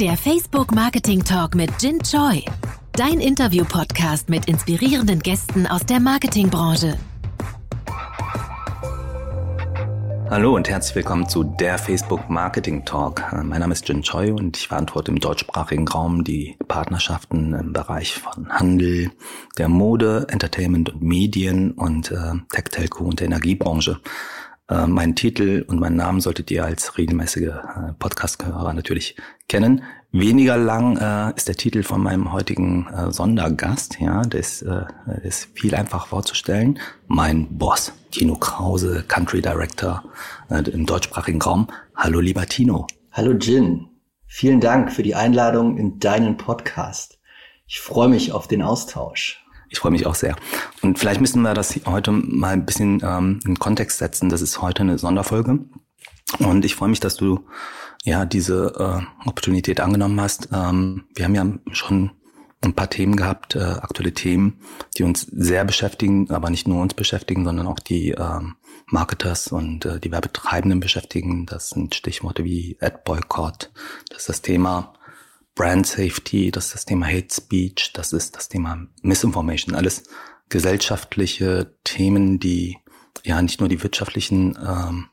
Der Facebook Marketing Talk mit Jin Choi. Dein Interview-Podcast mit inspirierenden Gästen aus der Marketingbranche. Hallo und herzlich willkommen zu der Facebook Marketing Talk. Mein Name ist Jin Choi und ich verantworte im deutschsprachigen Raum die Partnerschaften im Bereich von Handel, der Mode, Entertainment und Medien und äh, Tech, Telco und der Energiebranche. Äh, mein Titel und meinen Namen solltet ihr als regelmäßige äh, Podcast-Hörer natürlich kennen. Weniger lang äh, ist der Titel von meinem heutigen äh, Sondergast. Ja, das, äh, ist viel einfach vorzustellen. Mein Boss, Tino Krause, Country Director äh, im deutschsprachigen Raum. Hallo, lieber Tino. Hallo, Jin. Vielen Dank für die Einladung in deinen Podcast. Ich freue mich auf den Austausch. Ich freue mich auch sehr. Und vielleicht müssen wir das heute mal ein bisschen ähm, in Kontext setzen. Das ist heute eine Sonderfolge. Und ich freue mich, dass du ja diese äh, Opportunität angenommen hast. Ähm, wir haben ja schon ein paar Themen gehabt, äh, aktuelle Themen, die uns sehr beschäftigen, aber nicht nur uns beschäftigen, sondern auch die ähm, Marketers und äh, die Werbetreibenden beschäftigen. Das sind Stichworte wie Ad Boycott, das ist das Thema Brand Safety, das ist das Thema Hate Speech, das ist das Thema Misinformation, alles gesellschaftliche Themen, die ja nicht nur die wirtschaftlichen ähm,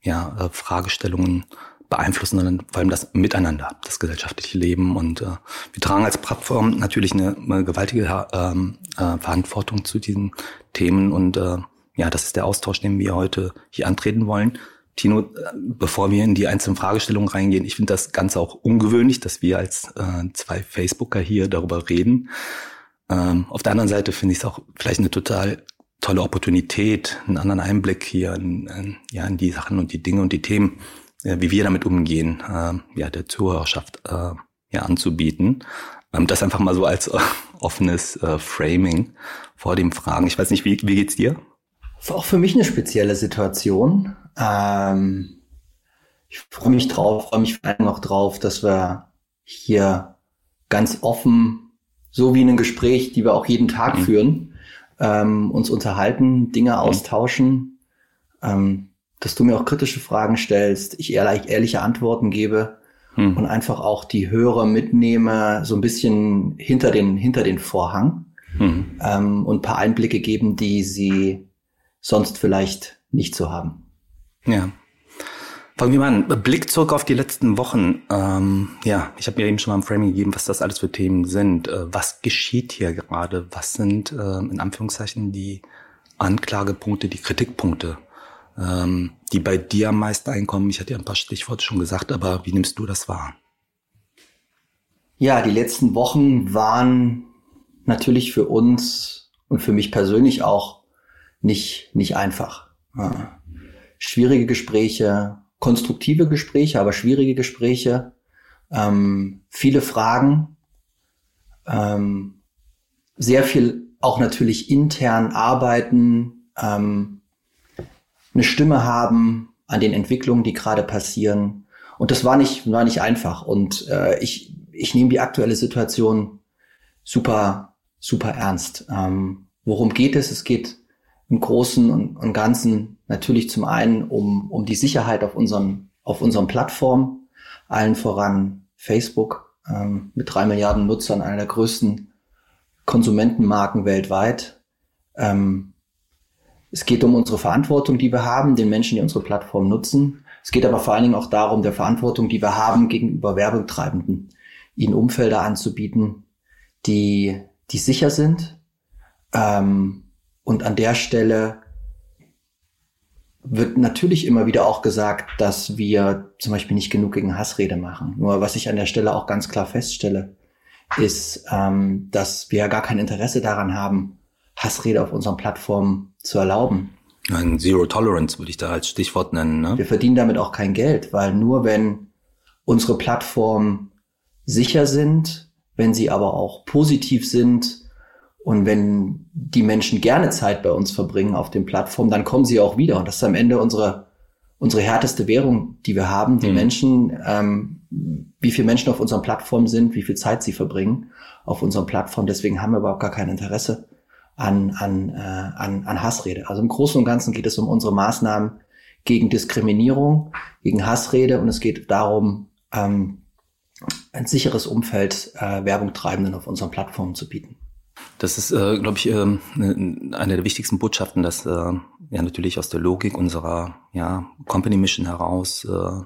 ja, äh, Fragestellungen beeinflussen, sondern vor allem das Miteinander, das gesellschaftliche Leben. Und äh, wir tragen als Plattform natürlich eine, eine gewaltige ähm, äh, Verantwortung zu diesen Themen. Und äh, ja, das ist der Austausch, den wir heute hier antreten wollen. Tino, bevor wir in die einzelnen Fragestellungen reingehen, ich finde das Ganze auch ungewöhnlich, dass wir als äh, zwei Facebooker hier darüber reden. Ähm, auf der anderen Seite finde ich es auch vielleicht eine total tolle Opportunität, einen anderen Einblick hier in, in, ja, in die Sachen und die Dinge und die Themen, ja, wie wir damit umgehen, äh, ja, der Zuhörerschaft äh, ja, anzubieten. Ähm, das einfach mal so als äh, offenes äh, Framing vor dem Fragen. Ich weiß nicht, wie, wie geht's dir? Auch für mich eine spezielle Situation. Ähm, ich freue mich drauf, freue mich vor allem auch drauf, dass wir hier ganz offen, so wie in einem Gespräch, die wir auch jeden Tag mhm. führen, ähm, uns unterhalten, Dinge mhm. austauschen, ähm, dass du mir auch kritische Fragen stellst, ich ehrlich, ehrliche Antworten gebe mhm. und einfach auch die Hörer mitnehme, so ein bisschen hinter den, hinter den Vorhang mhm. ähm, und paar Einblicke geben, die sie sonst vielleicht nicht so haben. Ja. Fangen wir mal an. Blick zurück auf die letzten Wochen. Ähm, ja, ich habe mir eben schon mal ein Framing gegeben, was das alles für Themen sind. Äh, was geschieht hier gerade? Was sind äh, in Anführungszeichen die Anklagepunkte, die Kritikpunkte, ähm, die bei dir am meisten einkommen? Ich hatte ja ein paar Stichworte schon gesagt, aber wie nimmst du das wahr? Ja, die letzten Wochen waren natürlich für uns und für mich persönlich auch nicht, nicht einfach. Ja schwierige Gespräche, konstruktive Gespräche, aber schwierige Gespräche, ähm, viele Fragen, ähm, sehr viel auch natürlich intern arbeiten, ähm, eine Stimme haben an den Entwicklungen, die gerade passieren. Und das war nicht, war nicht einfach. Und äh, ich, ich nehme die aktuelle Situation super, super ernst. Ähm, worum geht es? Es geht im Großen und, und Ganzen Natürlich zum einen um, um die Sicherheit auf unseren, auf unseren Plattformen, allen voran Facebook ähm, mit drei Milliarden Nutzern, einer der größten Konsumentenmarken weltweit. Ähm, es geht um unsere Verantwortung, die wir haben, den Menschen, die unsere Plattform nutzen. Es geht aber vor allen Dingen auch darum, der Verantwortung, die wir haben gegenüber Werbetreibenden, ihnen Umfelder anzubieten, die, die sicher sind ähm, und an der Stelle wird natürlich immer wieder auch gesagt, dass wir zum Beispiel nicht genug gegen Hassrede machen. Nur was ich an der Stelle auch ganz klar feststelle, ist, ähm, dass wir gar kein Interesse daran haben, Hassrede auf unseren Plattformen zu erlauben. Ein Zero Tolerance würde ich da als Stichwort nennen. Ne? Wir verdienen damit auch kein Geld, weil nur wenn unsere Plattformen sicher sind, wenn sie aber auch positiv sind, und wenn die Menschen gerne Zeit bei uns verbringen auf den Plattformen, dann kommen sie auch wieder. Und das ist am Ende unsere, unsere härteste Währung, die wir haben. Die mhm. Menschen, ähm, wie viele Menschen auf unseren Plattformen sind, wie viel Zeit sie verbringen auf unseren Plattformen. Deswegen haben wir überhaupt gar kein Interesse an, an, äh, an, an Hassrede. Also im Großen und Ganzen geht es um unsere Maßnahmen gegen Diskriminierung, gegen Hassrede und es geht darum, ähm, ein sicheres Umfeld äh, Werbung Treibenden auf unseren Plattformen zu bieten. Das ist, äh, glaube ich, äh, eine der wichtigsten Botschaften, dass äh, ja natürlich aus der Logik unserer ja, Company Mission heraus äh,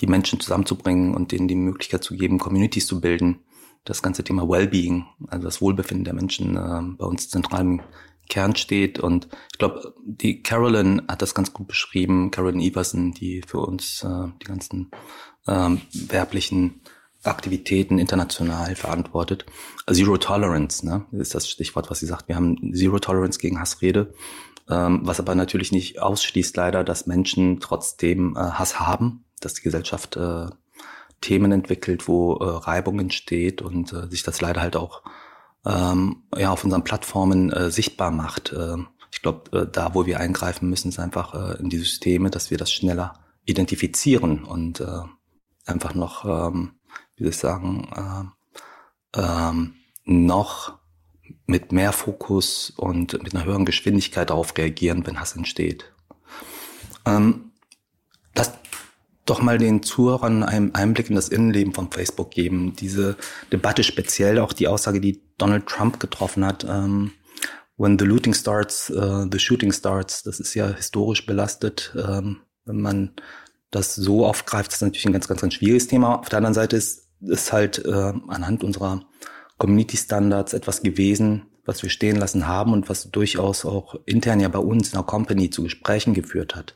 die Menschen zusammenzubringen und denen die Möglichkeit zu geben, Communities zu bilden. Das ganze Thema Wellbeing, also das Wohlbefinden der Menschen äh, bei uns zentral im Kern steht. Und ich glaube, die Carolyn hat das ganz gut beschrieben, Carolyn Everson, die für uns äh, die ganzen ähm, werblichen Aktivitäten international verantwortet. Zero Tolerance, ne, ist das Stichwort, was sie sagt. Wir haben Zero Tolerance gegen Hassrede, ähm, was aber natürlich nicht ausschließt leider, dass Menschen trotzdem äh, Hass haben, dass die Gesellschaft äh, Themen entwickelt, wo äh, Reibung entsteht und äh, sich das leider halt auch ähm, ja auf unseren Plattformen äh, sichtbar macht. Äh, ich glaube, äh, da, wo wir eingreifen müssen, ist einfach äh, in die Systeme, dass wir das schneller identifizieren und äh, einfach noch, ähm, wie soll ich sagen, äh, ähm, noch mit mehr Fokus und mit einer höheren Geschwindigkeit darauf reagieren, wenn Hass entsteht. Ähm, das doch mal den Zuhörern einen Einblick in das Innenleben von Facebook geben. Diese Debatte speziell, auch die Aussage, die Donald Trump getroffen hat, ähm, when the looting starts, uh, the shooting starts, das ist ja historisch belastet. Ähm, wenn man das so aufgreift, ist natürlich ein ganz, ganz, ganz schwieriges Thema. Auf der anderen Seite ist es halt äh, anhand unserer Community Standards etwas gewesen, was wir stehen lassen haben und was durchaus auch intern ja bei uns in der Company zu Gesprächen geführt hat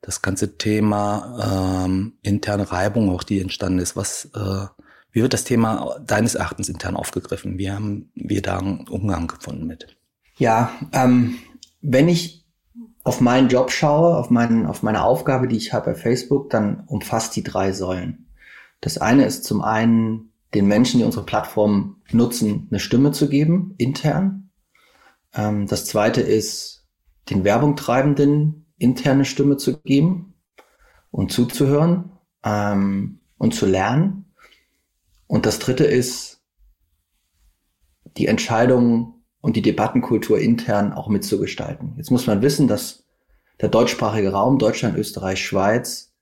das ganze Thema ähm, interne Reibung auch, die entstanden ist, was äh, wie wird das Thema deines Erachtens intern aufgegriffen? Wie haben wir da einen Umgang gefunden mit? Ja, ähm, wenn ich auf meinen Job schaue, auf, meinen, auf meine Aufgabe, die ich habe bei Facebook, dann umfasst die drei Säulen. Das eine ist zum einen, den Menschen, die unsere Plattform nutzen, eine Stimme zu geben, intern. Ähm, das zweite ist, den Werbungtreibenden interne Stimme zu geben und zuzuhören ähm, und zu lernen. Und das Dritte ist, die Entscheidungen und die Debattenkultur intern auch mitzugestalten. Jetzt muss man wissen, dass der deutschsprachige Raum, Deutschland, Österreich, Schweiz,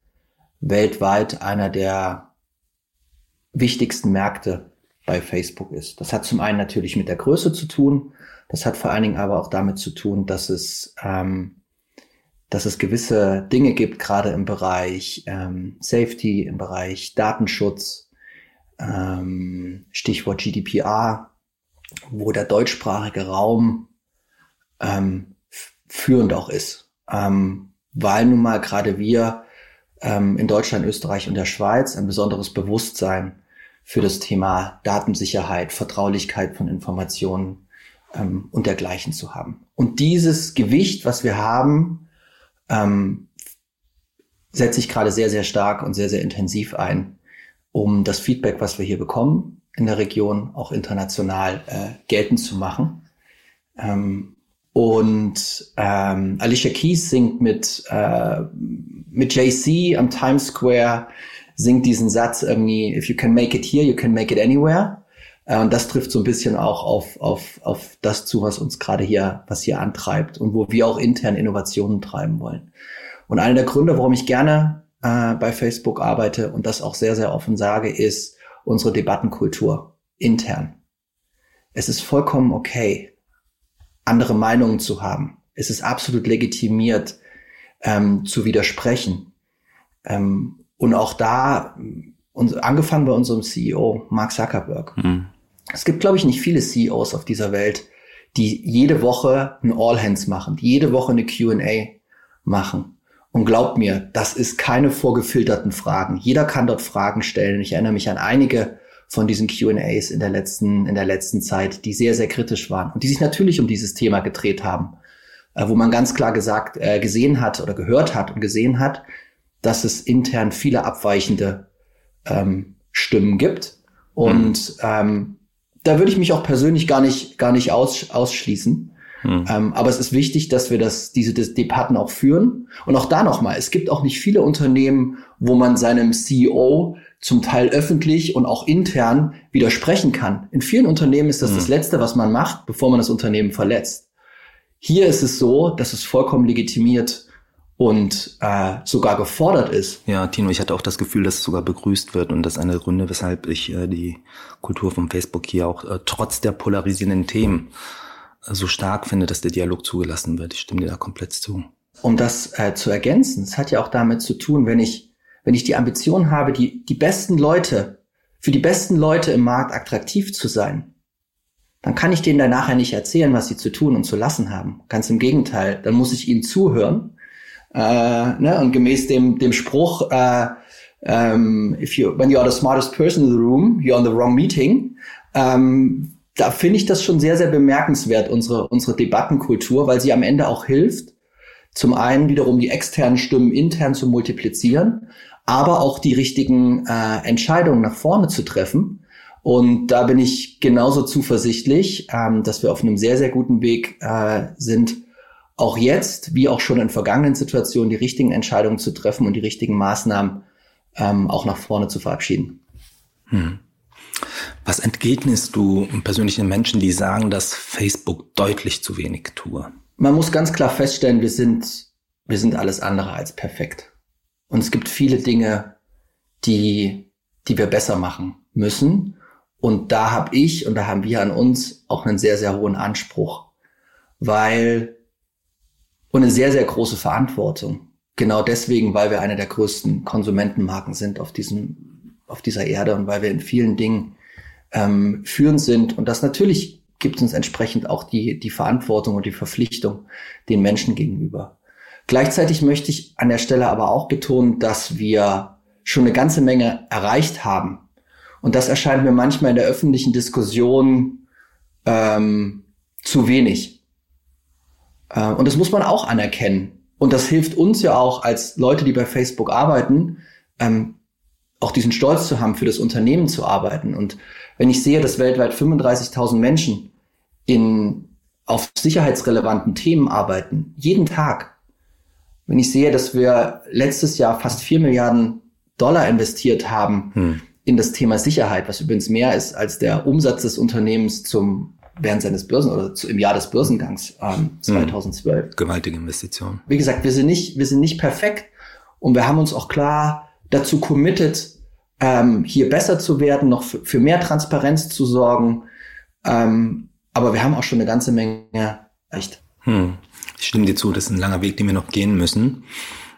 weltweit einer der wichtigsten Märkte bei Facebook ist. Das hat zum einen natürlich mit der Größe zu tun, das hat vor allen Dingen aber auch damit zu tun, dass es ähm, dass es gewisse Dinge gibt, gerade im Bereich ähm, Safety, im Bereich Datenschutz, ähm, Stichwort GDPR, wo der deutschsprachige Raum ähm, führend auch ist. Ähm, weil nun mal gerade wir ähm, in Deutschland, Österreich und der Schweiz ein besonderes Bewusstsein für das Thema Datensicherheit, Vertraulichkeit von Informationen ähm, und dergleichen zu haben. Und dieses Gewicht, was wir haben, ähm, setze ich gerade sehr, sehr stark und sehr, sehr intensiv ein, um das Feedback, was wir hier bekommen in der Region, auch international äh, geltend zu machen. Ähm, und ähm, Alicia Keys singt mit, äh, mit JC am Times Square, singt diesen Satz irgendwie, if you can make it here, you can make it anywhere. Äh, und das trifft so ein bisschen auch auf, auf, auf das zu, was uns gerade hier, was hier antreibt und wo wir auch intern Innovationen treiben wollen. Und einer der Gründe, warum ich gerne äh, bei Facebook arbeite und das auch sehr, sehr offen sage, ist unsere Debattenkultur intern. Es ist vollkommen okay, andere Meinungen zu haben. Es ist absolut legitimiert, ähm, zu widersprechen. Ähm, und auch da, und angefangen bei unserem CEO, Mark Zuckerberg. Mhm. Es gibt, glaube ich, nicht viele CEOs auf dieser Welt, die jede Woche ein All Hands machen, die jede Woche eine Q&A machen. Und glaubt mir, das ist keine vorgefilterten Fragen. Jeder kann dort Fragen stellen. Ich erinnere mich an einige von diesen Q&As in der letzten, in der letzten Zeit, die sehr, sehr kritisch waren und die sich natürlich um dieses Thema gedreht haben, äh, wo man ganz klar gesagt, äh, gesehen hat oder gehört hat und gesehen hat, dass es intern viele abweichende ähm, Stimmen gibt. Und mhm. ähm, da würde ich mich auch persönlich gar nicht, gar nicht aus, ausschließen. Hm. Ähm, aber es ist wichtig, dass wir das, diese Debatten auch führen. Und auch da nochmal, es gibt auch nicht viele Unternehmen, wo man seinem CEO zum Teil öffentlich und auch intern widersprechen kann. In vielen Unternehmen ist das hm. das Letzte, was man macht, bevor man das Unternehmen verletzt. Hier ist es so, dass es vollkommen legitimiert und äh, sogar gefordert ist. Ja, Tino, ich hatte auch das Gefühl, dass es sogar begrüßt wird und das ist eine Gründe, weshalb ich äh, die Kultur von Facebook hier auch äh, trotz der polarisierenden Themen äh, so stark finde, dass der Dialog zugelassen wird. Ich stimme dir da komplett zu. Um das äh, zu ergänzen, es hat ja auch damit zu tun, wenn ich, wenn ich die Ambition habe, die, die besten Leute, für die besten Leute im Markt attraktiv zu sein, dann kann ich denen danach ja nicht erzählen, was sie zu tun und zu lassen haben. Ganz im Gegenteil, dann muss ich ihnen zuhören äh, ne? Und gemäß dem, dem Spruch, äh, um, ähm, if you, when you are the smartest person in the room, you're on the wrong meeting. Ähm, da finde ich das schon sehr, sehr bemerkenswert, unsere, unsere Debattenkultur, weil sie am Ende auch hilft, zum einen wiederum die externen Stimmen intern zu multiplizieren, aber auch die richtigen äh, Entscheidungen nach vorne zu treffen. Und da bin ich genauso zuversichtlich, ähm, dass wir auf einem sehr, sehr guten Weg äh, sind, auch jetzt, wie auch schon in vergangenen Situationen, die richtigen Entscheidungen zu treffen und die richtigen Maßnahmen ähm, auch nach vorne zu verabschieden. Hm. Was entgegnest du persönlichen Menschen, die sagen, dass Facebook deutlich zu wenig tue? Man muss ganz klar feststellen, wir sind, wir sind alles andere als perfekt. Und es gibt viele Dinge, die, die wir besser machen müssen. Und da habe ich und da haben wir an uns auch einen sehr, sehr hohen Anspruch, weil und eine sehr, sehr große Verantwortung. Genau deswegen, weil wir eine der größten Konsumentenmarken sind auf diesem, auf dieser Erde und weil wir in vielen Dingen ähm, führend sind. Und das natürlich gibt uns entsprechend auch die, die Verantwortung und die Verpflichtung den Menschen gegenüber. Gleichzeitig möchte ich an der Stelle aber auch betonen, dass wir schon eine ganze Menge erreicht haben. Und das erscheint mir manchmal in der öffentlichen Diskussion ähm, zu wenig. Äh, und das muss man auch anerkennen. Und das hilft uns ja auch als Leute, die bei Facebook arbeiten, ähm, auch diesen Stolz zu haben, für das Unternehmen zu arbeiten. Und wenn ich sehe, dass weltweit 35.000 Menschen in, auf sicherheitsrelevanten Themen arbeiten, jeden Tag, wenn ich sehe, dass wir letztes Jahr fast 4 Milliarden Dollar investiert haben hm. in das Thema Sicherheit, was übrigens mehr ist als der Umsatz des Unternehmens zum während seines Börsen oder zu, im Jahr des Börsengangs ähm, 2012. Hm. Gewaltige Investition. Wie gesagt, wir sind nicht, wir sind nicht perfekt und wir haben uns auch klar dazu committed, ähm, hier besser zu werden, noch für, für mehr Transparenz zu sorgen. Ähm, aber wir haben auch schon eine ganze Menge echt. Hm. Ich stimme dir zu, das ist ein langer Weg, den wir noch gehen müssen.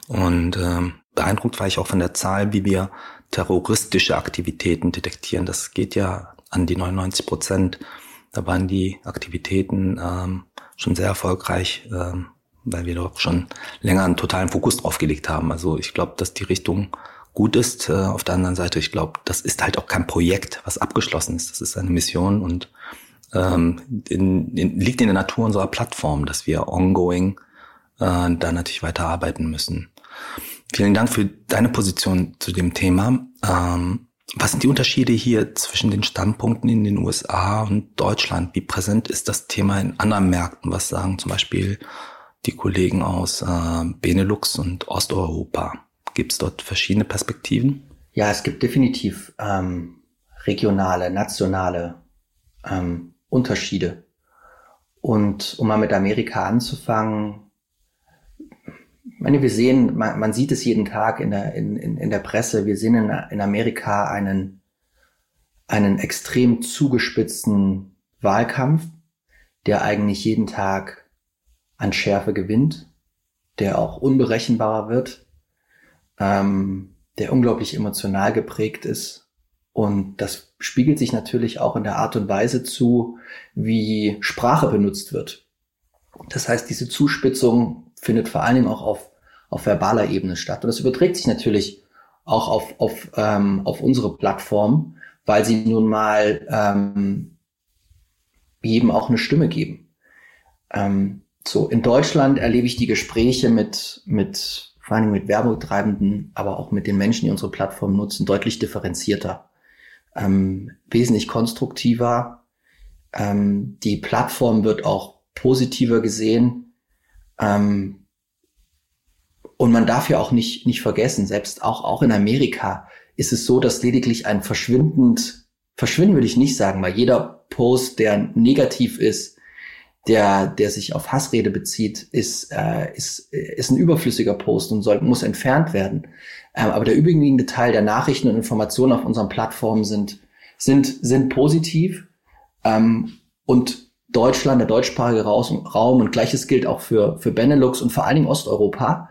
Und ähm, beeindruckt war ich auch von der Zahl, wie wir terroristische Aktivitäten detektieren. Das geht ja an die 99 Prozent da waren die Aktivitäten ähm, schon sehr erfolgreich, ähm, weil wir doch schon länger einen totalen Fokus drauf gelegt haben. Also ich glaube, dass die Richtung gut ist. Äh, auf der anderen Seite, ich glaube, das ist halt auch kein Projekt, was abgeschlossen ist. Das ist eine Mission und ähm, in, in, liegt in der Natur unserer Plattform, dass wir ongoing äh, da natürlich weiterarbeiten müssen. Vielen Dank für deine Position zu dem Thema. Ähm, was sind die Unterschiede hier zwischen den Standpunkten in den USA und Deutschland? Wie präsent ist das Thema in anderen Märkten? Was sagen zum Beispiel die Kollegen aus äh, Benelux und Osteuropa? Gibt es dort verschiedene Perspektiven? Ja, es gibt definitiv ähm, regionale, nationale ähm, Unterschiede. Und um mal mit Amerika anzufangen, meine, wir sehen, man, man sieht es jeden Tag in der, in, in, in der Presse, wir sehen in, in Amerika einen, einen extrem zugespitzten Wahlkampf, der eigentlich jeden Tag an Schärfe gewinnt, der auch unberechenbarer wird, ähm, der unglaublich emotional geprägt ist. Und das spiegelt sich natürlich auch in der Art und Weise zu, wie Sprache benutzt wird. Das heißt, diese Zuspitzung findet vor allen Dingen auch auf, auf verbaler Ebene statt. Und das überträgt sich natürlich auch auf, auf, ähm, auf unsere Plattform, weil sie nun mal ähm, jedem auch eine Stimme geben. Ähm, so, in Deutschland erlebe ich die Gespräche mit, mit, vor allem mit Werbetreibenden, aber auch mit den Menschen, die unsere Plattform nutzen, deutlich differenzierter, ähm, wesentlich konstruktiver. Ähm, die Plattform wird auch positiver gesehen ähm, und man darf ja auch nicht, nicht vergessen, selbst auch, auch in Amerika ist es so, dass lediglich ein verschwindend, verschwinden würde ich nicht sagen, weil jeder Post, der negativ ist, der, der sich auf Hassrede bezieht, ist, äh, ist, ist ein überflüssiger Post und soll, muss entfernt werden. Ähm, aber der überwiegende Teil der Nachrichten und Informationen auf unseren Plattformen sind, sind, sind positiv. Ähm, und Deutschland, der deutschsprachige Raum und gleiches gilt auch für, für Benelux und vor allen Dingen Osteuropa,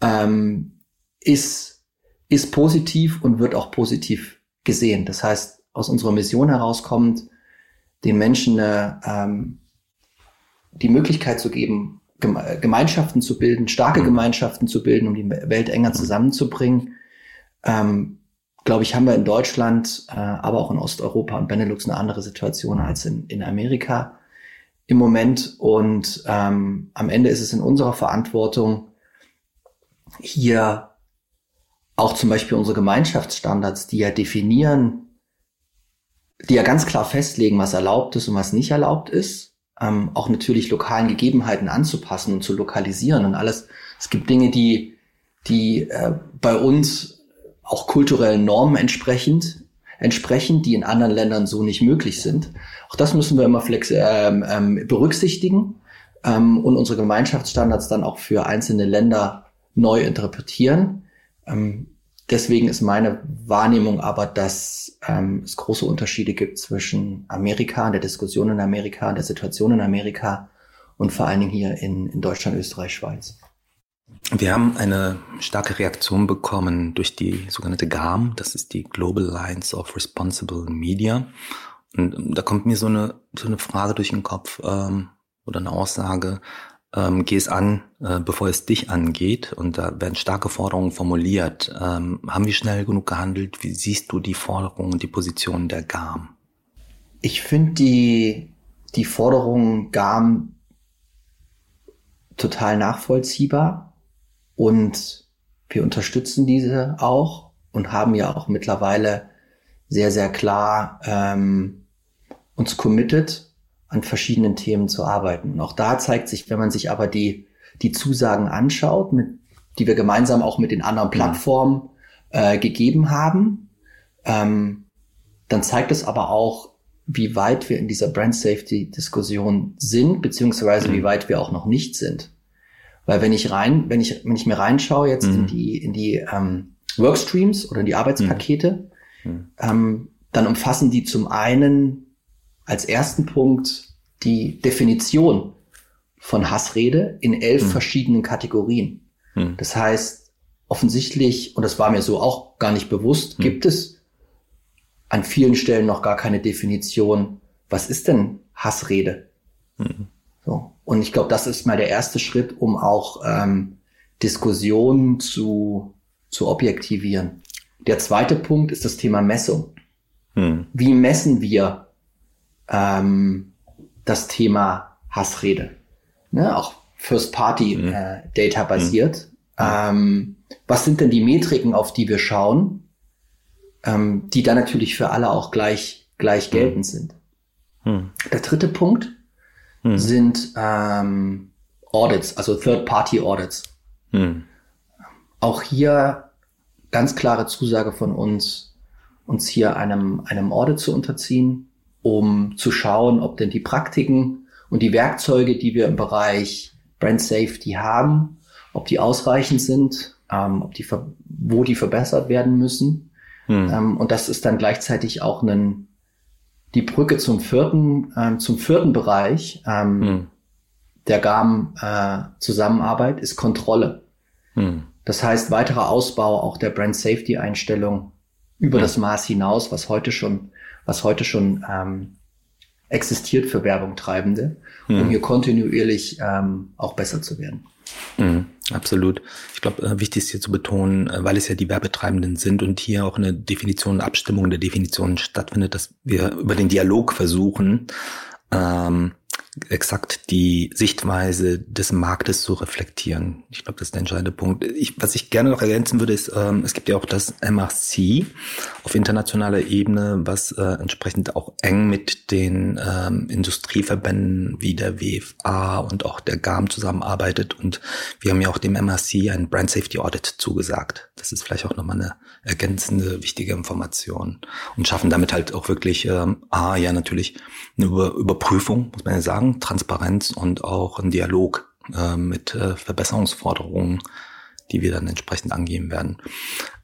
ähm, ist, ist positiv und wird auch positiv gesehen. Das heißt, aus unserer Mission herauskommt, den Menschen eine, ähm, die Möglichkeit zu geben, Gemeinschaften zu bilden, starke mhm. Gemeinschaften zu bilden, um die Welt enger zusammenzubringen. Ähm, glaube ich, haben wir in Deutschland, äh, aber auch in Osteuropa und Benelux eine andere Situation als in, in Amerika im Moment. Und ähm, am Ende ist es in unserer Verantwortung, hier auch zum Beispiel unsere Gemeinschaftsstandards, die ja definieren, die ja ganz klar festlegen, was erlaubt ist und was nicht erlaubt ist, ähm, auch natürlich lokalen Gegebenheiten anzupassen und zu lokalisieren und alles. Es gibt Dinge, die, die äh, bei uns auch kulturellen Normen entsprechend entsprechen, die in anderen Ländern so nicht möglich sind. Auch das müssen wir immer flex ähm, ähm, berücksichtigen ähm, und unsere Gemeinschaftsstandards dann auch für einzelne Länder neu interpretieren. Ähm, Deswegen ist meine Wahrnehmung aber, dass ähm, es große Unterschiede gibt zwischen Amerika, der Diskussion in Amerika, der Situation in Amerika und vor allen Dingen hier in, in Deutschland, Österreich, Schweiz. Wir haben eine starke Reaktion bekommen durch die sogenannte GAM, das ist die Global Alliance of Responsible Media. Und da kommt mir so eine, so eine Frage durch den Kopf ähm, oder eine Aussage, ähm, geh es an, äh, bevor es dich angeht. Und da werden starke Forderungen formuliert. Ähm, haben wir schnell genug gehandelt? Wie siehst du die Forderungen und die Position der GAM? Ich finde die, die Forderungen GAM total nachvollziehbar und wir unterstützen diese auch und haben ja auch mittlerweile sehr, sehr klar ähm, uns committed an verschiedenen Themen zu arbeiten. Und auch da zeigt sich, wenn man sich aber die, die Zusagen anschaut, mit, die wir gemeinsam auch mit den anderen mhm. Plattformen äh, gegeben haben, ähm, dann zeigt es aber auch, wie weit wir in dieser Brand Safety Diskussion sind, beziehungsweise mhm. wie weit wir auch noch nicht sind. Weil wenn ich rein, wenn ich, wenn ich mir reinschaue jetzt mhm. in die, in die ähm, Workstreams oder in die Arbeitspakete, mhm. ähm, dann umfassen die zum einen als ersten Punkt die Definition von Hassrede in elf hm. verschiedenen Kategorien. Hm. Das heißt, offensichtlich, und das war mir so auch gar nicht bewusst, hm. gibt es an vielen Stellen noch gar keine Definition, was ist denn Hassrede? So. Und ich glaube, das ist mal der erste Schritt, um auch ähm, Diskussionen zu, zu objektivieren. Der zweite Punkt ist das Thema Messung. Hm. Wie messen wir ähm, das Thema Hassrede. Ne? Auch First-Party-Data mhm. äh, basiert. Mhm. Ähm, was sind denn die Metriken, auf die wir schauen, ähm, die dann natürlich für alle auch gleich, gleich mhm. geltend sind? Mhm. Der dritte Punkt mhm. sind ähm, Audits, also Third-Party-Audits. Mhm. Auch hier ganz klare Zusage von uns, uns hier einem, einem Audit zu unterziehen um zu schauen, ob denn die Praktiken und die Werkzeuge, die wir im Bereich Brand Safety haben, ob die ausreichend sind, ähm, ob die, wo die verbessert werden müssen. Hm. Ähm, und das ist dann gleichzeitig auch einen, die Brücke zum vierten, ähm, zum vierten Bereich ähm, hm. der GAM-Zusammenarbeit äh, ist Kontrolle. Hm. Das heißt, weiterer Ausbau auch der Brand Safety Einstellung über hm. das Maß hinaus, was heute schon was heute schon ähm, existiert für Werbungtreibende, um hier kontinuierlich ähm, auch besser zu werden. Absolut. Ich glaube, äh, wichtig ist hier zu betonen, äh, weil es ja die Werbetreibenden sind und hier auch eine Definition, Abstimmung der Definition stattfindet, dass wir über den Dialog versuchen, ähm, exakt die Sichtweise des Marktes zu reflektieren. Ich glaube, das ist der entscheidende Punkt. Ich, was ich gerne noch ergänzen würde, ist, ähm, es gibt ja auch das MRC auf internationaler Ebene, was äh, entsprechend auch eng mit den ähm, Industrieverbänden wie der WFA und auch der GAM zusammenarbeitet. Und wir haben ja auch dem MRC ein Brand Safety Audit zugesagt. Das ist vielleicht auch nochmal eine ergänzende, wichtige Information und schaffen damit halt auch wirklich, ähm, A, ja natürlich eine Über Überprüfung, muss man ja sagen, sagen, Transparenz und auch ein Dialog äh, mit äh, Verbesserungsforderungen, die wir dann entsprechend angehen werden.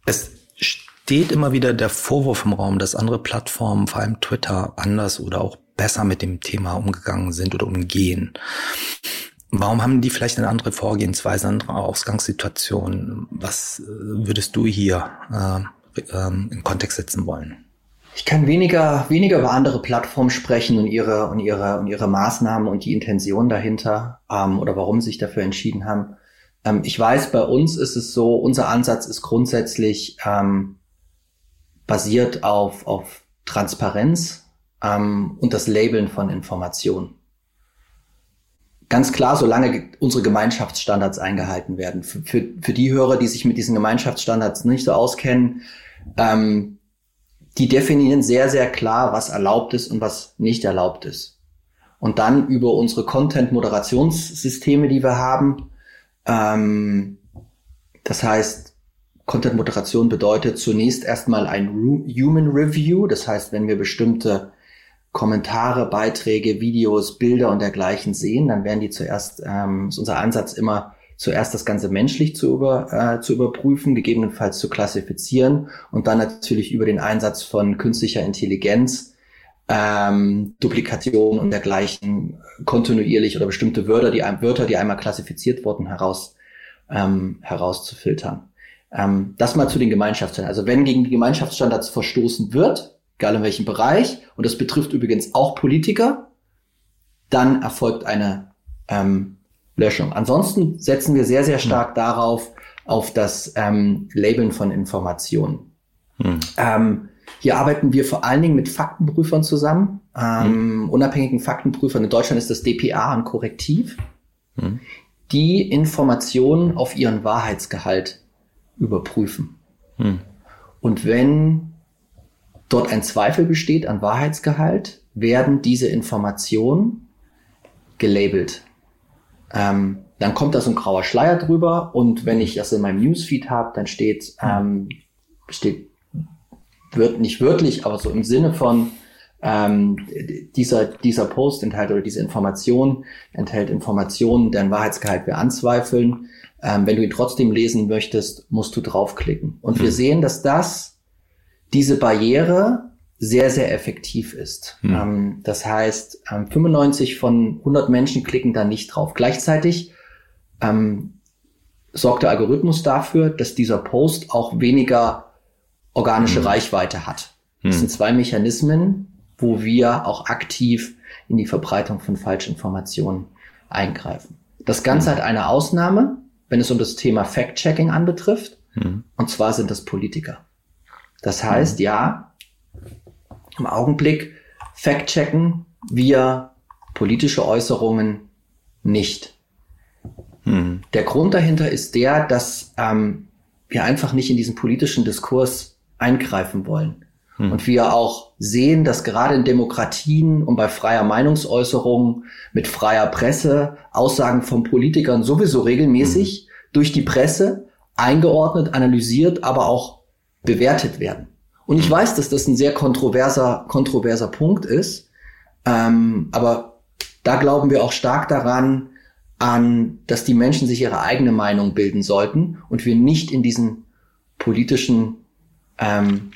Es steht immer wieder der Vorwurf im Raum, dass andere Plattformen, vor allem Twitter, anders oder auch besser mit dem Thema umgegangen sind oder umgehen. Warum haben die vielleicht eine andere Vorgehensweise, eine andere Ausgangssituation? Was äh, würdest du hier äh, äh, in Kontext setzen wollen? Ich kann weniger, weniger über andere Plattformen sprechen und ihre, und ihre, und ihre Maßnahmen und die Intention dahinter ähm, oder warum sie sich dafür entschieden haben. Ähm, ich weiß, bei uns ist es so, unser Ansatz ist grundsätzlich ähm, basiert auf, auf Transparenz ähm, und das Labeln von Informationen. Ganz klar, solange unsere Gemeinschaftsstandards eingehalten werden. Für, für, für die Hörer, die sich mit diesen Gemeinschaftsstandards nicht so auskennen, ähm, die definieren sehr, sehr klar, was erlaubt ist und was nicht erlaubt ist. Und dann über unsere Content-Moderationssysteme, die wir haben, ähm, das heißt, Content-Moderation bedeutet zunächst erstmal ein Human Review, das heißt, wenn wir bestimmte Kommentare, Beiträge, Videos, Bilder und dergleichen sehen, dann werden die zuerst, ähm, ist unser Ansatz immer zuerst das Ganze menschlich zu, über, äh, zu überprüfen, gegebenenfalls zu klassifizieren und dann natürlich über den Einsatz von künstlicher Intelligenz, ähm, Duplikation und dergleichen kontinuierlich oder bestimmte Wörter, die, Wörter, die einmal klassifiziert wurden, heraus, ähm, herauszufiltern. Ähm, das mal zu den Gemeinschaftsstandards. Also wenn gegen die Gemeinschaftsstandards verstoßen wird, egal in welchem Bereich, und das betrifft übrigens auch Politiker, dann erfolgt eine ähm, Löschung. Ansonsten setzen wir sehr, sehr stark hm. darauf, auf das ähm, Labeln von Informationen. Hm. Ähm, hier arbeiten wir vor allen Dingen mit Faktenprüfern zusammen, ähm, hm. unabhängigen Faktenprüfern. In Deutschland ist das DPA ein Korrektiv, hm. die Informationen auf ihren Wahrheitsgehalt überprüfen. Hm. Und wenn dort ein Zweifel besteht an Wahrheitsgehalt, werden diese Informationen gelabelt ähm, dann kommt da so ein grauer Schleier drüber und wenn ich das in meinem Newsfeed habe, dann steht, ähm, steht wird nicht wörtlich, aber so im Sinne von ähm, dieser, dieser Post enthält oder diese Information enthält Informationen, deren Wahrheitsgehalt wir anzweifeln. Ähm, wenn du ihn trotzdem lesen möchtest, musst du draufklicken. Und wir sehen, dass das diese Barriere sehr, sehr effektiv ist. Hm. Ähm, das heißt, ähm, 95 von 100 Menschen klicken da nicht drauf. Gleichzeitig ähm, sorgt der Algorithmus dafür, dass dieser Post auch weniger organische hm. Reichweite hat. Das hm. sind zwei Mechanismen, wo wir auch aktiv in die Verbreitung von Falschinformationen eingreifen. Das Ganze hm. hat eine Ausnahme, wenn es um das Thema Fact-Checking anbetrifft. Hm. Und zwar sind das Politiker. Das heißt, hm. ja, im Augenblick fact-checken wir politische Äußerungen nicht. Hm. Der Grund dahinter ist der, dass ähm, wir einfach nicht in diesen politischen Diskurs eingreifen wollen. Hm. Und wir auch sehen, dass gerade in Demokratien und bei freier Meinungsäußerung mit freier Presse Aussagen von Politikern sowieso regelmäßig hm. durch die Presse eingeordnet, analysiert, aber auch bewertet werden. Und ich weiß, dass das ein sehr kontroverser, kontroverser Punkt ist. Ähm, aber da glauben wir auch stark daran, an, dass die Menschen sich ihre eigene Meinung bilden sollten und wir nicht in diesen politischen ähm,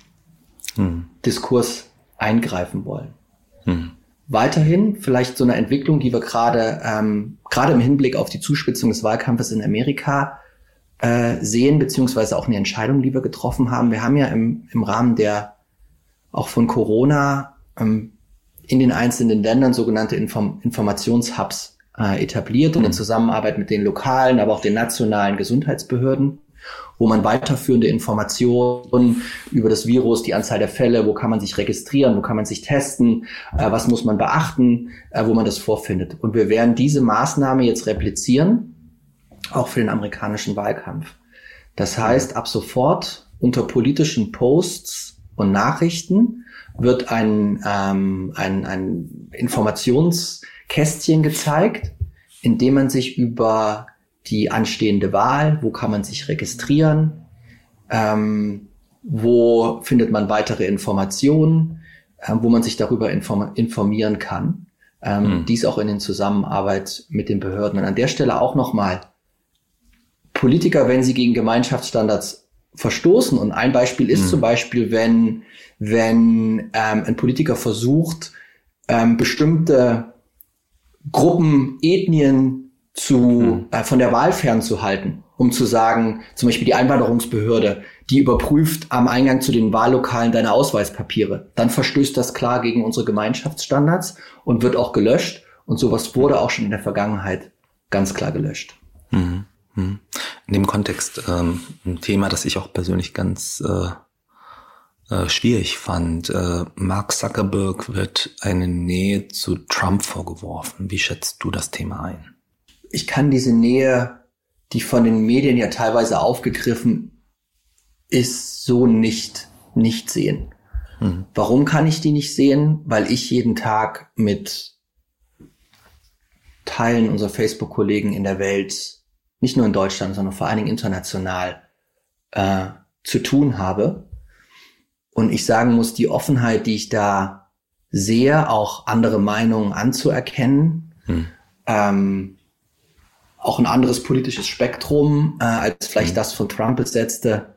hm. Diskurs eingreifen wollen. Hm. Weiterhin vielleicht so eine Entwicklung, die wir gerade ähm, gerade im Hinblick auf die Zuspitzung des Wahlkampfes in Amerika äh, sehen, beziehungsweise auch eine Entscheidung, die wir getroffen haben. Wir haben ja im, im Rahmen der auch von Corona ähm, in den einzelnen Ländern sogenannte Inform Informationshubs äh, etabliert und in mhm. Zusammenarbeit mit den lokalen, aber auch den nationalen Gesundheitsbehörden, wo man weiterführende Informationen über das Virus, die Anzahl der Fälle, wo kann man sich registrieren, wo kann man sich testen, äh, was muss man beachten, äh, wo man das vorfindet. Und wir werden diese Maßnahme jetzt replizieren auch für den amerikanischen Wahlkampf. Das heißt, ab sofort unter politischen Posts und Nachrichten wird ein, ähm, ein, ein Informationskästchen gezeigt, in dem man sich über die anstehende Wahl, wo kann man sich registrieren, ähm, wo findet man weitere Informationen, äh, wo man sich darüber inform informieren kann, Ähm, mhm. Dies auch in den Zusammenarbeit mit den Behörden. Und an der Stelle auch nochmal, Politiker, wenn sie gegen Gemeinschaftsstandards verstoßen, und ein Beispiel ist mhm. zum Beispiel, wenn, wenn ähm, ein Politiker versucht, ähm, bestimmte Gruppen, Ethnien zu, mhm. äh, von der Wahl fernzuhalten, um zu sagen, zum Beispiel die Einwanderungsbehörde, die überprüft am Eingang zu den Wahllokalen deine Ausweispapiere, dann verstößt das klar gegen unsere Gemeinschaftsstandards und wird auch gelöscht. Und sowas wurde auch schon in der Vergangenheit ganz klar gelöscht. Mhm. Mhm. In dem Kontext ähm, ein Thema, das ich auch persönlich ganz äh, äh, schwierig fand. Äh, Mark Zuckerberg wird eine Nähe zu Trump vorgeworfen. Wie schätzt du das Thema ein? Ich kann diese Nähe, die von den Medien ja teilweise aufgegriffen ist so nicht, nicht sehen. Mhm. Warum kann ich die nicht sehen? Weil ich jeden Tag mit Teilen unserer Facebook-Kollegen in der Welt, nicht nur in Deutschland, sondern vor allen Dingen international, äh, zu tun habe. Und ich sagen muss, die Offenheit, die ich da sehe, auch andere Meinungen anzuerkennen, mhm. ähm, auch ein anderes politisches Spektrum äh, als vielleicht mhm. das von Trump besetzte,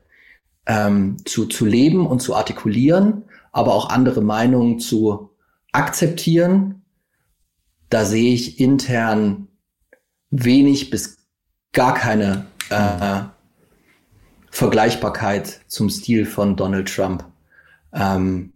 ähm, zu, zu leben und zu artikulieren, aber auch andere Meinungen zu akzeptieren. Da sehe ich intern wenig bis gar keine äh, Vergleichbarkeit zum Stil von Donald Trump. Ähm,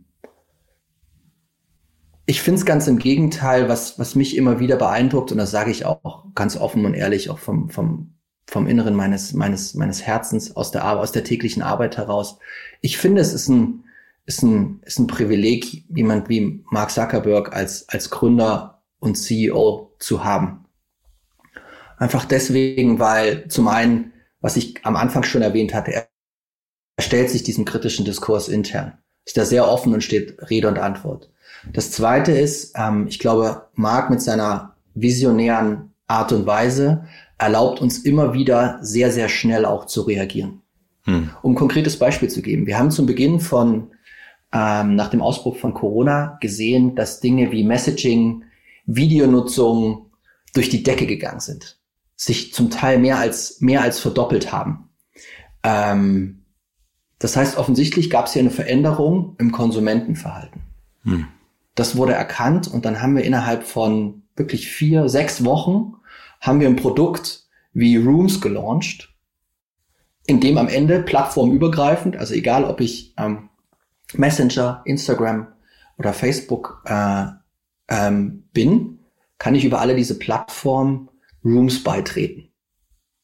ich finde es ganz im Gegenteil, was, was mich immer wieder beeindruckt, und das sage ich auch ganz offen und ehrlich, auch vom, vom, vom Inneren meines, meines, meines Herzens, aus der, aus der täglichen Arbeit heraus. Ich finde, es ist ein, ist ein, ist ein Privileg, jemand wie Mark Zuckerberg als, als Gründer und CEO zu haben. Einfach deswegen, weil zum einen, was ich am Anfang schon erwähnt hatte, er stellt sich diesem kritischen Diskurs intern. Ist da sehr offen und steht Rede und Antwort. Das zweite ist, ähm, ich glaube, Mark mit seiner visionären Art und Weise erlaubt uns immer wieder sehr, sehr schnell auch zu reagieren. Hm. Um ein konkretes Beispiel zu geben. Wir haben zum Beginn von, ähm, nach dem Ausbruch von Corona gesehen, dass Dinge wie Messaging, Videonutzung durch die Decke gegangen sind. Sich zum Teil mehr als, mehr als verdoppelt haben. Ähm, das heißt, offensichtlich gab es hier eine Veränderung im Konsumentenverhalten. Hm. Das wurde erkannt und dann haben wir innerhalb von wirklich vier, sechs Wochen haben wir ein Produkt wie Rooms gelauncht, in dem am Ende plattformübergreifend, also egal ob ich ähm, Messenger, Instagram oder Facebook äh, ähm, bin, kann ich über alle diese Plattformen Rooms beitreten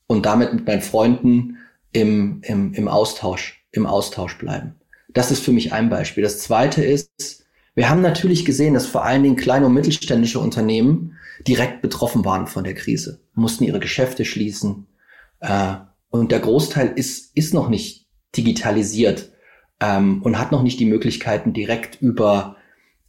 und damit mit meinen Freunden im, im, im Austausch, im Austausch bleiben. Das ist für mich ein Beispiel. Das zweite ist, wir haben natürlich gesehen, dass vor allen Dingen kleine und mittelständische Unternehmen direkt betroffen waren von der Krise, mussten ihre Geschäfte schließen. Äh, und der Großteil ist, ist noch nicht digitalisiert ähm, und hat noch nicht die Möglichkeiten, direkt über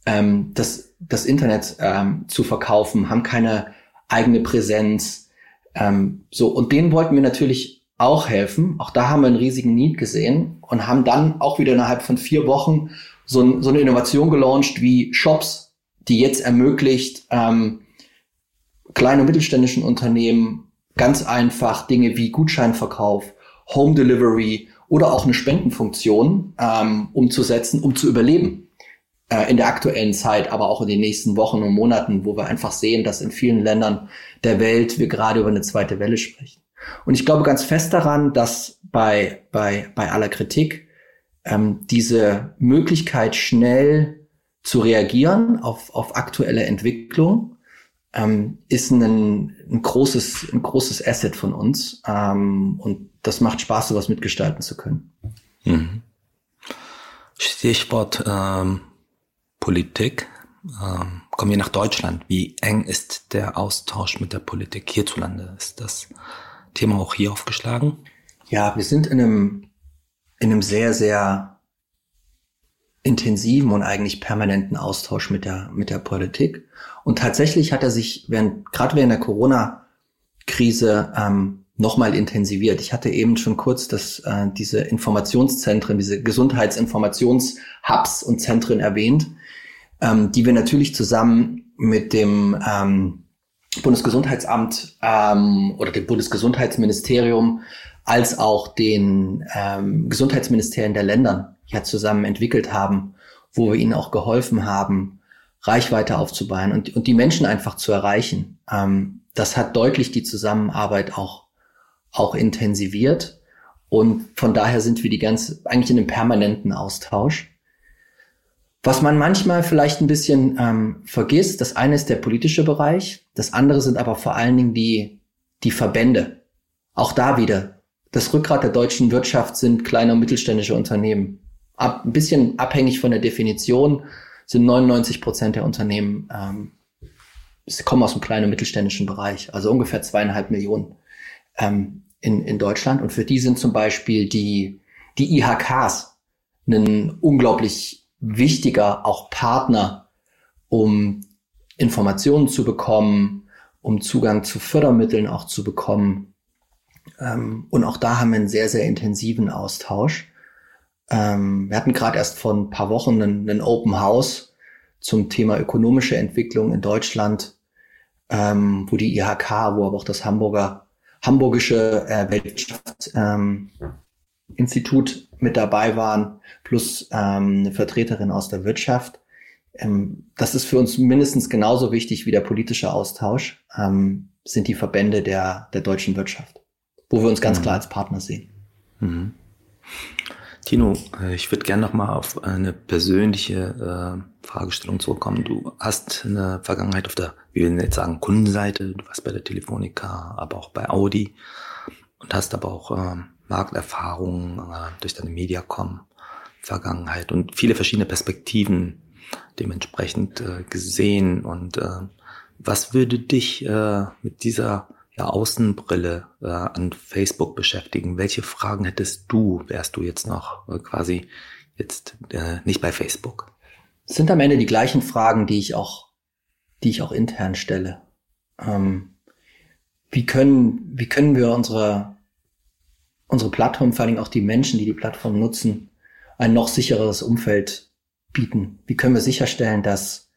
ähm, das, das Internet ähm, zu verkaufen, haben keine eigene Präsenz. Ähm, so, und denen wollten wir natürlich auch helfen. Auch da haben wir einen riesigen Need gesehen und haben dann auch wieder innerhalb von vier Wochen so, so eine Innovation gelauncht wie Shops, die jetzt ermöglicht, ähm, kleinen und mittelständischen Unternehmen ganz einfach Dinge wie Gutscheinverkauf, Home Delivery oder auch eine Spendenfunktion ähm, umzusetzen, um zu überleben äh, in der aktuellen Zeit, aber auch in den nächsten Wochen und Monaten, wo wir einfach sehen, dass in vielen Ländern der Welt wir gerade über eine zweite Welle sprechen. Und ich glaube ganz fest daran, dass bei, bei, bei aller Kritik ähm, diese Möglichkeit, schnell zu reagieren auf, auf aktuelle Entwicklung, ähm, ist ein, ein, großes, ein großes Asset von uns. Ähm, und das macht Spaß, sowas mitgestalten zu können. Mhm. Stichwort ähm, Politik. Ähm, kommen wir nach Deutschland. Wie eng ist der Austausch mit der Politik hierzulande? Ist das Thema auch hier aufgeschlagen? Ja, wir sind in einem in einem sehr, sehr intensiven und eigentlich permanenten Austausch mit der, mit der Politik. Und tatsächlich hat er sich während, gerade während der Corona-Krise ähm, nochmal intensiviert. Ich hatte eben schon kurz das, äh, diese Informationszentren, diese Gesundheitsinformationshubs und Zentren erwähnt. Ähm, die wir natürlich zusammen mit dem ähm, Bundesgesundheitsamt ähm, oder dem Bundesgesundheitsministerium als auch den ähm, Gesundheitsministerien der Ländern ja zusammen entwickelt haben, wo wir ihnen auch geholfen haben, Reichweite aufzubauen und, und die Menschen einfach zu erreichen. Ähm, das hat deutlich die Zusammenarbeit auch, auch intensiviert. Und von daher sind wir die ganze, eigentlich in einem permanenten Austausch. Was man manchmal vielleicht ein bisschen ähm, vergisst, das eine ist der politische Bereich, das andere sind aber vor allen Dingen die, die Verbände. Auch da wieder. Das Rückgrat der deutschen Wirtschaft sind kleine und mittelständische Unternehmen. Ab, ein bisschen abhängig von der Definition sind 99 Prozent der Unternehmen ähm, kommen aus dem kleinen und mittelständischen Bereich, also ungefähr zweieinhalb Millionen ähm, in, in Deutschland. Und für die sind zum Beispiel die, die IHKs ein unglaublich wichtiger auch Partner, um Informationen zu bekommen, um Zugang zu Fördermitteln auch zu bekommen. Ähm, und auch da haben wir einen sehr, sehr intensiven Austausch. Ähm, wir hatten gerade erst vor ein paar Wochen einen, einen, Open House zum Thema ökonomische Entwicklung in Deutschland, ähm, wo die IHK, wo aber auch das Hamburger, Hamburgische äh, Weltwirtschaftsinstitut ähm, mit dabei waren, plus ähm, eine Vertreterin aus der Wirtschaft. Ähm, das ist für uns mindestens genauso wichtig wie der politische Austausch, ähm, sind die Verbände der, der deutschen Wirtschaft, wo wir uns ganz mhm. klar als Partner sehen. Mhm. Tino, äh, ich würde gerne noch mal auf eine persönliche äh, Fragestellung zurückkommen. Du hast eine Vergangenheit auf der, wie wir jetzt sagen, Kundenseite. Du warst bei der Telefonica, aber auch bei Audi und hast aber auch äh, Markterfahrungen äh, durch deine Mediacom Vergangenheit und viele verschiedene Perspektiven dementsprechend äh, gesehen. Und äh, was würde dich äh, mit dieser ja, Außenbrille äh, an Facebook beschäftigen. Welche Fragen hättest du, wärst du jetzt noch äh, quasi jetzt äh, nicht bei Facebook? Das sind am Ende die gleichen Fragen, die ich auch, die ich auch intern stelle. Ähm, wie können, wie können wir unsere, unsere Plattform, vor allem auch die Menschen, die die Plattform nutzen, ein noch sichereres Umfeld bieten? Wie können wir sicherstellen, dass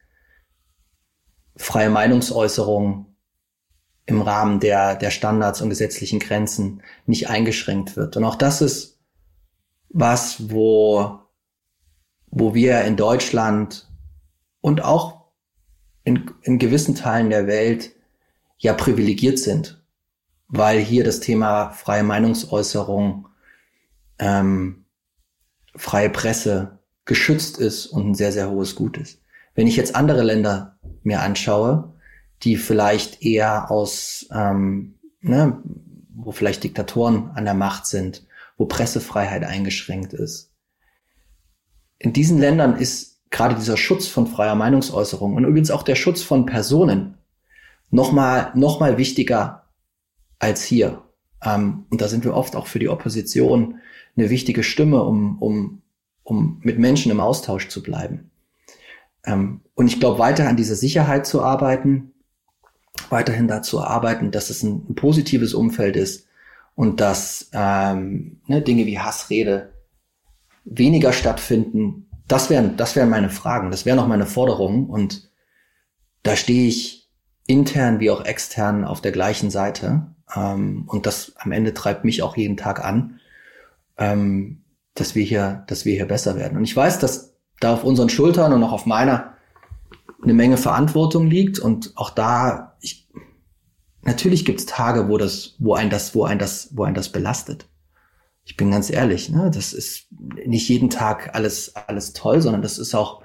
freie Meinungsäußerung im Rahmen der, der Standards und gesetzlichen Grenzen nicht eingeschränkt wird. Und auch das ist was, wo, wo wir in Deutschland und auch in, in gewissen Teilen der Welt ja privilegiert sind, weil hier das Thema freie Meinungsäußerung, ähm, freie Presse geschützt ist und ein sehr, sehr hohes Gut ist. Wenn ich jetzt andere Länder mir anschaue, die vielleicht eher aus, ähm, ne, wo vielleicht Diktatoren an der Macht sind, wo Pressefreiheit eingeschränkt ist. In diesen Ländern ist gerade dieser Schutz von freier Meinungsäußerung und übrigens auch der Schutz von Personen nochmal noch mal wichtiger als hier. Ähm, und da sind wir oft auch für die Opposition eine wichtige Stimme, um, um, um mit Menschen im Austausch zu bleiben. Ähm, und ich glaube, weiter an dieser Sicherheit zu arbeiten, weiterhin dazu arbeiten, dass es ein, ein positives Umfeld ist und dass ähm, ne, Dinge wie Hassrede weniger stattfinden. Das wären, das wären meine Fragen, das wären auch meine Forderungen und da stehe ich intern wie auch extern auf der gleichen Seite ähm, und das am Ende treibt mich auch jeden Tag an, ähm, dass wir hier, dass wir hier besser werden. Und ich weiß, dass da auf unseren Schultern und auch auf meiner eine Menge Verantwortung liegt und auch da, ich, natürlich gibt's Tage, wo das, wo ein das, wo ein das, wo ein das belastet. Ich bin ganz ehrlich, ne, das ist nicht jeden Tag alles, alles toll, sondern das ist auch,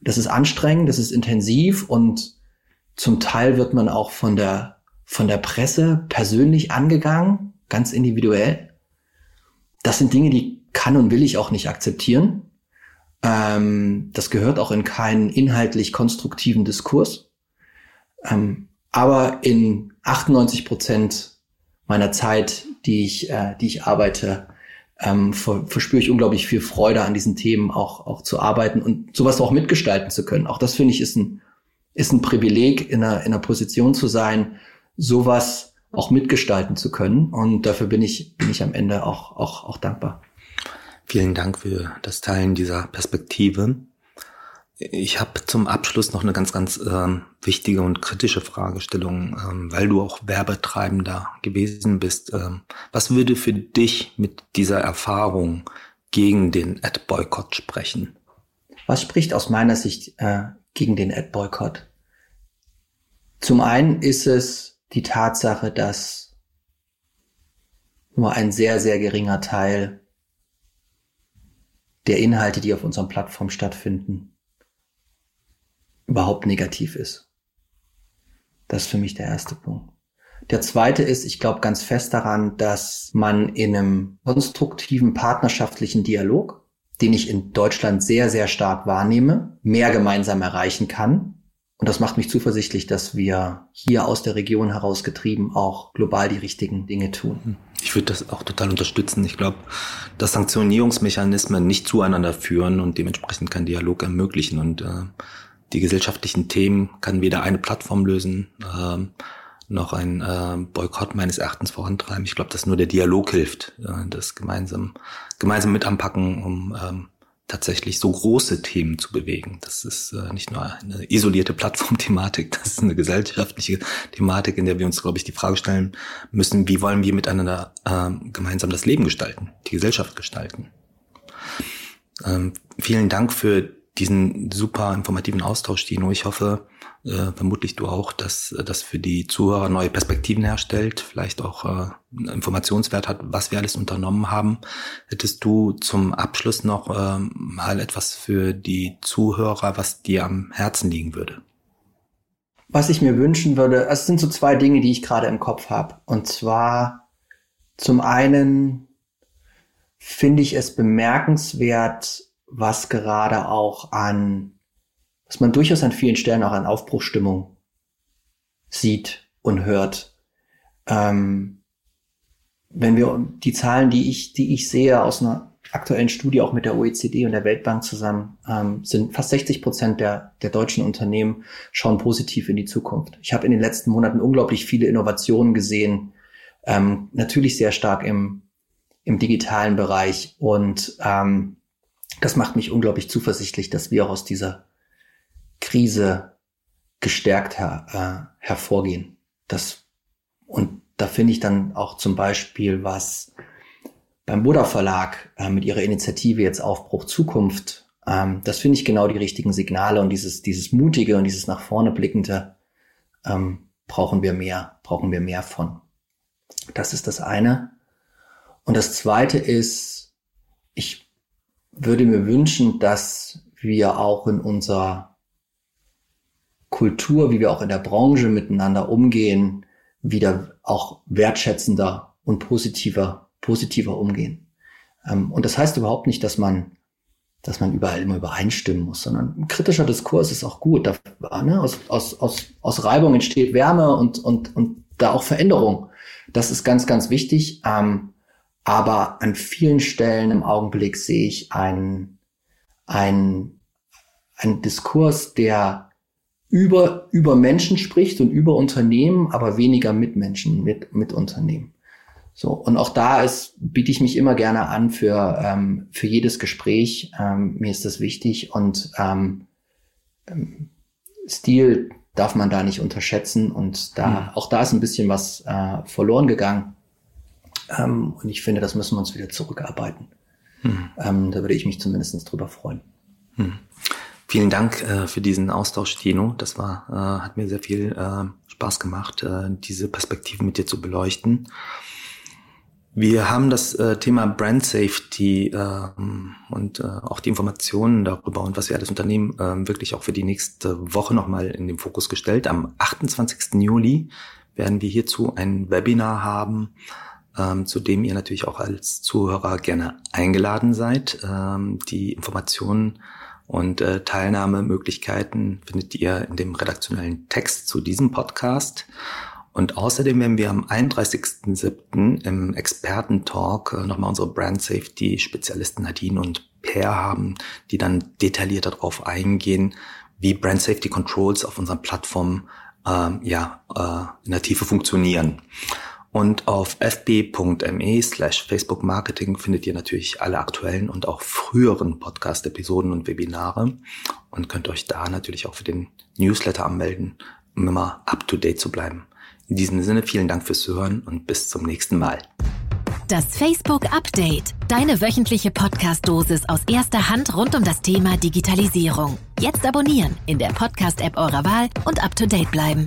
das ist anstrengend, das ist intensiv und zum Teil wird man auch von der, von der Presse persönlich angegangen, ganz individuell. Das sind Dinge, die kann und will ich auch nicht akzeptieren. Ähm, das gehört auch in keinen inhaltlich konstruktiven Diskurs. Ähm, aber in 98 Prozent meiner Zeit, die ich, äh, die ich arbeite, ähm, ver verspüre ich unglaublich viel Freude an diesen Themen auch, auch zu arbeiten und sowas auch mitgestalten zu können. Auch das finde ich ist ein, ist ein Privileg, in einer, in einer Position zu sein, sowas auch mitgestalten zu können. Und dafür bin ich, bin ich am Ende auch, auch, auch dankbar. Vielen Dank für das Teilen dieser Perspektive. Ich habe zum Abschluss noch eine ganz, ganz äh, wichtige und kritische Fragestellung, ähm, weil du auch Werbetreibender gewesen bist. Ähm, was würde für dich mit dieser Erfahrung gegen den Ad-Boykott sprechen? Was spricht aus meiner Sicht äh, gegen den Ad-Boykott? Zum einen ist es die Tatsache, dass nur ein sehr, sehr geringer Teil der Inhalte, die auf unserem Plattform stattfinden, überhaupt negativ ist. Das ist für mich der erste Punkt. Der zweite ist, ich glaube ganz fest daran, dass man in einem konstruktiven partnerschaftlichen Dialog, den ich in Deutschland sehr, sehr stark wahrnehme, mehr gemeinsam erreichen kann. Und das macht mich zuversichtlich, dass wir hier aus der Region herausgetrieben auch global die richtigen Dinge tun. Ich würde das auch total unterstützen. Ich glaube, dass Sanktionierungsmechanismen nicht zueinander führen und dementsprechend keinen Dialog ermöglichen. Und äh, die gesellschaftlichen Themen kann weder eine Plattform lösen, ähm, noch ein äh, Boykott meines Erachtens vorantreiben. Ich glaube, dass nur der Dialog hilft, äh, das gemeinsam, gemeinsam mit anpacken, um ähm, tatsächlich so große Themen zu bewegen. Das ist äh, nicht nur eine isolierte Plattformthematik, das ist eine gesellschaftliche Thematik, in der wir uns, glaube ich, die Frage stellen müssen, wie wollen wir miteinander äh, gemeinsam das Leben gestalten, die Gesellschaft gestalten. Ähm, vielen Dank für diesen super informativen Austausch, Dino. Ich hoffe, äh, vermutlich du auch, dass das für die Zuhörer neue Perspektiven herstellt, vielleicht auch äh, Informationswert hat, was wir alles unternommen haben. Hättest du zum Abschluss noch äh, mal etwas für die Zuhörer, was dir am Herzen liegen würde? Was ich mir wünschen würde, es sind so zwei Dinge, die ich gerade im Kopf habe. Und zwar zum einen finde ich es bemerkenswert, was gerade auch an, was man durchaus an vielen Stellen auch an Aufbruchstimmung sieht und hört. Ähm, wenn wir die Zahlen, die ich, die ich sehe aus einer aktuellen Studie auch mit der OECD und der Weltbank zusammen, ähm, sind fast 60 Prozent der, der deutschen Unternehmen schauen positiv in die Zukunft. Ich habe in den letzten Monaten unglaublich viele Innovationen gesehen, ähm, natürlich sehr stark im, im digitalen Bereich und ähm, das macht mich unglaublich zuversichtlich, dass wir auch aus dieser Krise gestärkt her, äh, hervorgehen. Das, und da finde ich dann auch zum Beispiel, was beim Buddha Verlag äh, mit ihrer Initiative jetzt Aufbruch Zukunft, ähm, das finde ich genau die richtigen Signale und dieses, dieses mutige und dieses nach vorne blickende ähm, brauchen wir mehr, brauchen wir mehr von. Das ist das eine. Und das zweite ist, ich würde mir wünschen, dass wir auch in unserer Kultur, wie wir auch in der Branche miteinander umgehen, wieder auch wertschätzender und positiver, positiver umgehen. Ähm, und das heißt überhaupt nicht, dass man, dass man überall immer übereinstimmen muss, sondern ein kritischer Diskurs ist auch gut. Ne? aus, aus, aus, aus Reibung entsteht Wärme und, und, und da auch Veränderung. Das ist ganz, ganz wichtig. Ähm, aber an vielen Stellen im Augenblick sehe ich einen, einen, einen Diskurs, der über, über Menschen spricht und über Unternehmen, aber weniger mit Menschen, mit, mit Unternehmen. So, und auch da ist, biete ich mich immer gerne an für, ähm, für jedes Gespräch. Ähm, mir ist das wichtig und ähm, ähm Stil darf man da nicht unterschätzen und da, mhm. auch da ist ein bisschen was äh, verloren gegangen. Ähm, und ich finde, das müssen wir uns wieder zurückarbeiten. Hm. Ähm, da würde ich mich zumindest drüber freuen. Hm. Vielen Dank äh, für diesen Austausch, Tino. Das war, äh, hat mir sehr viel äh, Spaß gemacht, äh, diese Perspektiven mit dir zu beleuchten. Wir haben das äh, Thema Brand Safety äh, und äh, auch die Informationen darüber und was wir alles unternehmen, äh, wirklich auch für die nächste Woche nochmal in den Fokus gestellt. Am 28. Juli werden wir hierzu ein Webinar haben ähm, zu dem ihr natürlich auch als Zuhörer gerne eingeladen seid. Ähm, die Informationen und äh, Teilnahmemöglichkeiten findet ihr in dem redaktionellen Text zu diesem Podcast. Und außerdem werden wir am 31.07. im Experten-Talk äh, nochmal unsere Brand Safety-Spezialisten Nadine und Per haben, die dann detailliert darauf eingehen, wie Brand Safety Controls auf unseren Plattformen äh, ja, äh, in der Tiefe funktionieren. Und auf fb.me slash Facebook Marketing findet ihr natürlich alle aktuellen und auch früheren Podcast-Episoden und Webinare und könnt euch da natürlich auch für den Newsletter anmelden, um immer up to date zu bleiben. In diesem Sinne vielen Dank fürs Zuhören und bis zum nächsten Mal. Das Facebook Update. Deine wöchentliche Podcast-Dosis aus erster Hand rund um das Thema Digitalisierung. Jetzt abonnieren in der Podcast-App eurer Wahl und up to date bleiben.